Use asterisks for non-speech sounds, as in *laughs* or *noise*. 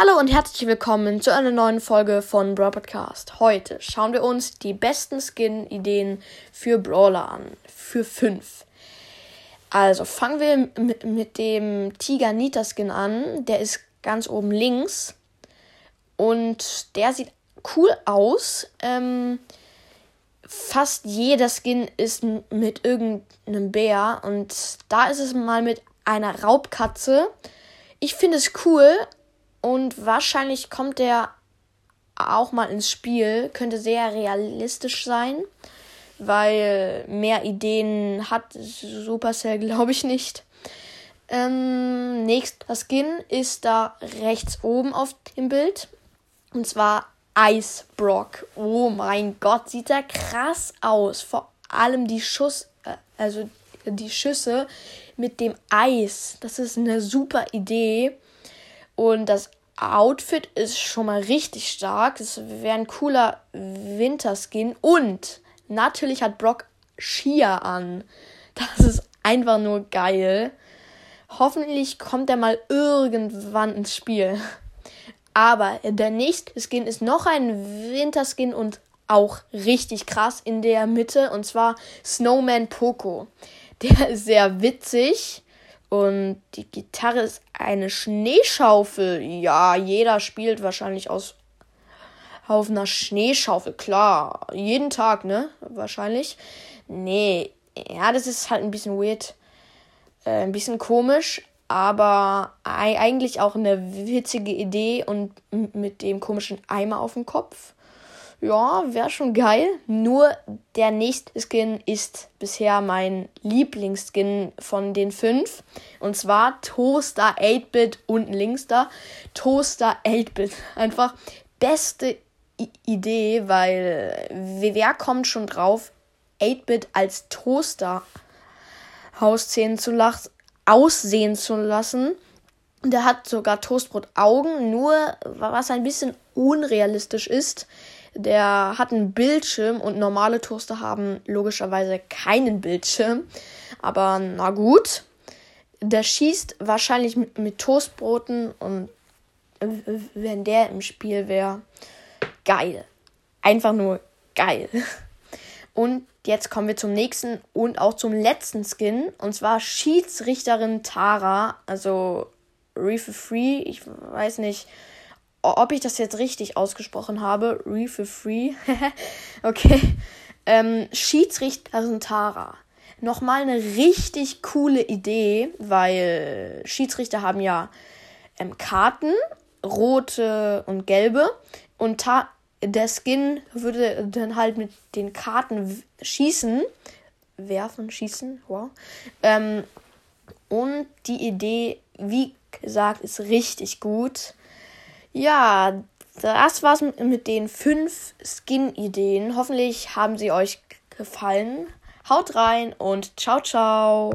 Hallo und herzlich willkommen zu einer neuen Folge von Brawl Podcast. Heute schauen wir uns die besten Skin-Ideen für Brawler an. Für fünf. Also fangen wir mit, dem Tiger Nita Skin an. Der ist ganz oben links. Und der sieht cool aus. Ähm, fast jeder Skin ist mit irgendeinem Bär. Und da ist es mal mit einer Raubkatze. Ich finde es cool, und wahrscheinlich kommt der auch mal ins Spiel. Könnte sehr realistisch sein. Weil mehr Ideen hat Supercell, *laughs* glaube ich, nicht. Ähm, nächster Skin ist da rechts oben auf dem Bild. Und zwar Ice Brock. Oh mein Gott, sieht der krass aus. Vor allem die Schuss, äh, also die Schüsse mit dem Eis. Das ist eine super Idee. Und das Outfit ist schon mal richtig stark. Es wäre ein cooler Winterskin. Und natürlich hat Brock Skier an. Das ist einfach nur geil. Hoffentlich kommt er mal irgendwann ins Spiel. Aber der nächste Skin ist noch ein Winterskin und auch richtig krass in der Mitte. Und zwar Snowman Poco. Der ist sehr witzig. Und die Gitarre ist eine Schneeschaufel. Ja, jeder spielt wahrscheinlich aus auf einer Schneeschaufel. Klar, jeden Tag, ne? Wahrscheinlich. Nee, ja, das ist halt ein bisschen weird. Äh, ein bisschen komisch, aber eigentlich auch eine witzige Idee und mit dem komischen Eimer auf dem Kopf ja, wäre schon geil. Nur der nächste Skin ist bisher mein Lieblingsskin von den fünf. Und zwar Toaster 8-Bit unten links da. Toaster 8-Bit. *laughs* Einfach beste I Idee, weil wer kommt schon drauf, 8-Bit als Toaster aussehen zu, aussehen zu lassen. Der hat sogar Toastbrot-Augen, nur was ein bisschen unrealistisch ist, der hat einen Bildschirm und normale Toaster haben logischerweise keinen Bildschirm. Aber na gut. Der schießt wahrscheinlich mit, Toastbroten und wenn der im Spiel wäre, geil. Einfach nur geil. Und jetzt kommen wir zum nächsten und auch zum letzten Skin. Und zwar Schiedsrichterin Tara. Also Reef Free. Ich weiß nicht, ob ich das jetzt richtig ausgesprochen habe, Reef Free, *laughs* okay, ähm, Schiedsrichterin Tara. Nochmal eine richtig coole Idee, weil Schiedsrichter haben ja ähm, Karten, rote und gelbe. Und Ta der Skin würde dann halt mit den Karten schießen. Werfen, schießen, wow. Ähm, und die Idee, wie gesagt, ist richtig gut. Ja, das war's mit den fünf Skin-Ideen. Hoffentlich haben sie euch gefallen. Haut rein und ciao, ciao.